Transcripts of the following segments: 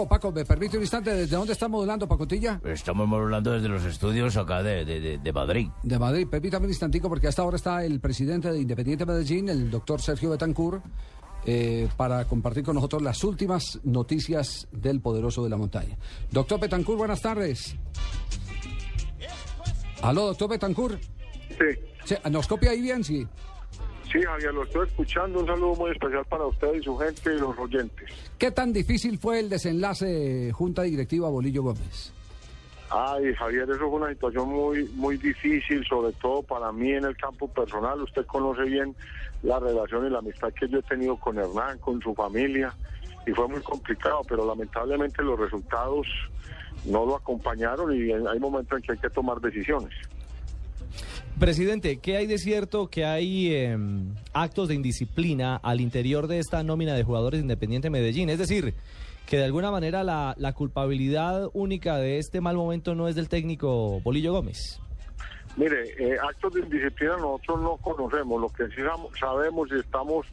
Paco, Paco, ¿me permite un instante? ¿Desde dónde está modulando, Pacotilla? Estamos modulando desde los estudios acá de, de, de, de Madrid. De Madrid. Permítame un instantico porque hasta ahora está el presidente de Independiente Medellín, el doctor Sergio Betancourt, eh, para compartir con nosotros las últimas noticias del poderoso de la montaña. Doctor Betancourt, buenas tardes. Aló, doctor Betancourt. Sí, Sí, ¿Nos copia ahí bien? Sí. Sí, Javier, lo estoy escuchando. Un saludo muy especial para usted y su gente y los oyentes. ¿Qué tan difícil fue el desenlace Junta Directiva Bolillo Gómez? Ay, Javier, eso fue una situación muy, muy difícil, sobre todo para mí en el campo personal. Usted conoce bien la relación y la amistad que yo he tenido con Hernán, con su familia, y fue muy complicado, pero lamentablemente los resultados no lo acompañaron y hay momentos en que hay que tomar decisiones. Presidente, ¿qué hay de cierto que hay eh, actos de indisciplina al interior de esta nómina de jugadores de Independiente Medellín? Es decir, que de alguna manera la, la culpabilidad única de este mal momento no es del técnico Bolillo Gómez. Mire, eh, actos de indisciplina nosotros no conocemos. Lo que sí sabemos y estamos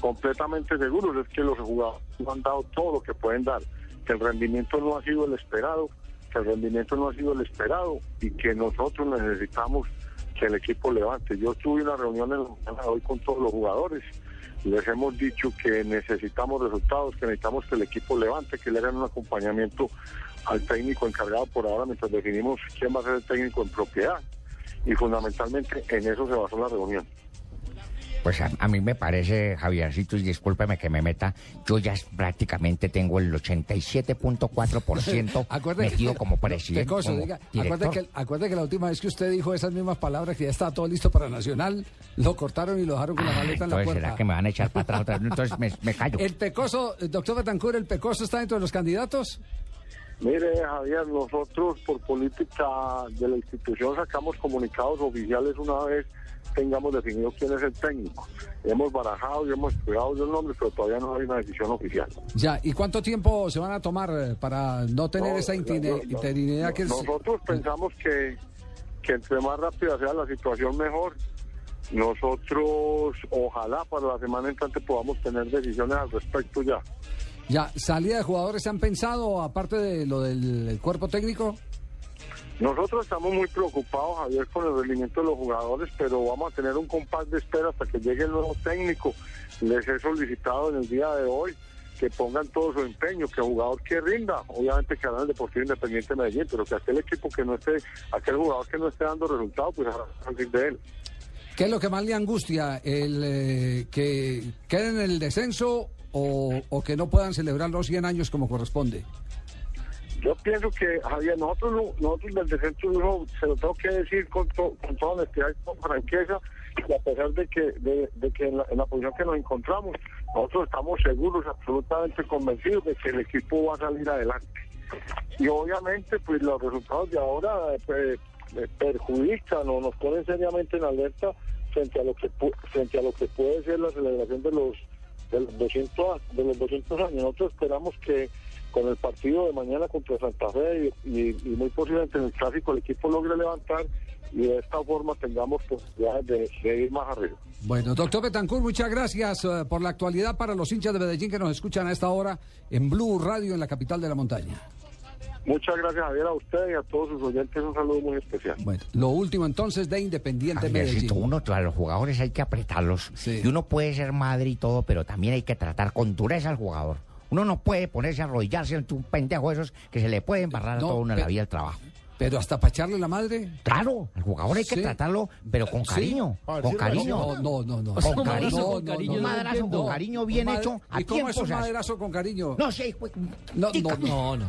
completamente seguros es que los jugadores han dado todo lo que pueden dar, que el rendimiento no ha sido el esperado, que el rendimiento no ha sido el esperado y que nosotros necesitamos que el equipo levante. Yo tuve una reunión hoy con todos los jugadores les hemos dicho que necesitamos resultados, que necesitamos que el equipo levante, que le hagan un acompañamiento al técnico encargado por ahora mientras definimos quién va a ser el técnico en propiedad y fundamentalmente en eso se basó la reunión. Pues a, a mí me parece, Javiercito, y discúlpeme que me meta, yo ya prácticamente tengo el 87.4% Acuerde metido como presidente, como diga, acuerde que, acuerde que la última vez que usted dijo esas mismas palabras, que ya estaba todo listo para Nacional, lo cortaron y lo dejaron con la maleta en la puerta. ¿será que me van a echar para atrás otra vez? Entonces me, me callo. El Pecoso, doctor Betancourt, ¿el Pecoso está dentro de los candidatos? Mire, Javier, nosotros por política de la institución sacamos comunicados oficiales una vez tengamos definido quién es el técnico. Hemos barajado y hemos estudiado los nombres, pero todavía no hay una decisión oficial. Ya, ¿y cuánto tiempo se van a tomar eh, para no tener No, esa interinidad no, que. Nosotros pensamos que, que entre más rápida sea la situación, mejor. Nosotros, ojalá para la semana entrante podamos tener decisiones al respecto ya. Ya, ¿salida de jugadores se han pensado, aparte de lo del cuerpo técnico? Nosotros estamos muy preocupados, Javier, con el rendimiento de los jugadores, pero vamos a tener un compás de espera hasta que llegue el nuevo técnico. Les he solicitado en el día de hoy que pongan todo su empeño, que el jugador que rinda, obviamente que hará el Deportivo Independiente de Medellín, pero que aquel equipo que no esté, aquel jugador que no esté dando resultados, pues hará salir de él. ¿Qué es lo que más le angustia? ¿El eh, que queden en el descenso o, que no puedan celebrar los 100 años como corresponde? Yo pienso que, Javier, nosotros, no- nosotros del descenso no, se lo tengo que decir con, to- con toda honestidad y con franqueza, y a pesar de que, de, que en, la, en la posición que nos encontramos, nosotros estamos seguros, absolutamente convencidos de que el equipo va a salir adelante. Y obviamente, pues los resultados de ahora eh, eh, perjudican o nos ponen seriamente en alerta frente a lo que frente a lo que puede ser la celebración de los de los 200 a- de los 200 años. Nosotros esperamos que con el partido de mañana contra Santa Fe y, muy posiblemente en el clásico el equipo logre levantar y de esta forma tengamos posibilidades de, de ir más arriba. Bueno, doctor Betancourt, muchas gracias eh, por la actualidad para los hinchas de Medellín que nos escuchan a esta hora en Blue Radio en la capital de la montaña. Muchas gracias Javier a usted y a todos sus oyentes un saludo muy especial. Bueno, lo último entonces de Independiente Medellín. uno, a los jugadores hay que apretarlos. Sí. Y uno puede ser madre y todo, pero también hay que tratar con dureza al jugador. Uno no puede ponerse a arrodillarse ante un pendejo de esos que se le puede embarrar No, a todo uno en la vida del trabajo. Pero hasta para echarle la madre. Claro, al jugador hay que Sí. tratarlo, pero con Sí. cariño. Con cariño. No, no, no, no. Con cariño. no, con no, cariño. no, Un madrazo con cariño bien Un madre- hecho a ¿Y cómo es tiempo, un ¿sabes? madrazo con cariño? No sé. No, no, no. No, no.